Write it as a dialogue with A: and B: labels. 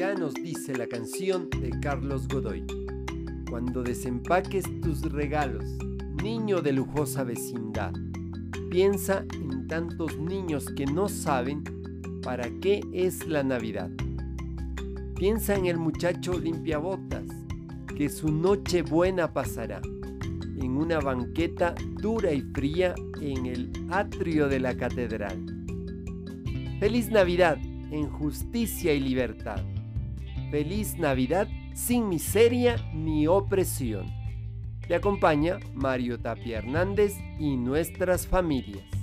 A: nos dice la canción de Carlos Godoy. Cuando desempaques tus regalos, niño de lujosa vecindad, piensa en tantos niños que no saben para qué es la Navidad. Piensa en el muchacho limpiabotas, que su noche buena pasará en una banqueta dura y fría en el atrio de la catedral. Feliz Navidad en justicia y libertad. Feliz Navidad sin miseria ni opresión. Te acompaña Mario Tapia Hernández y nuestras familias.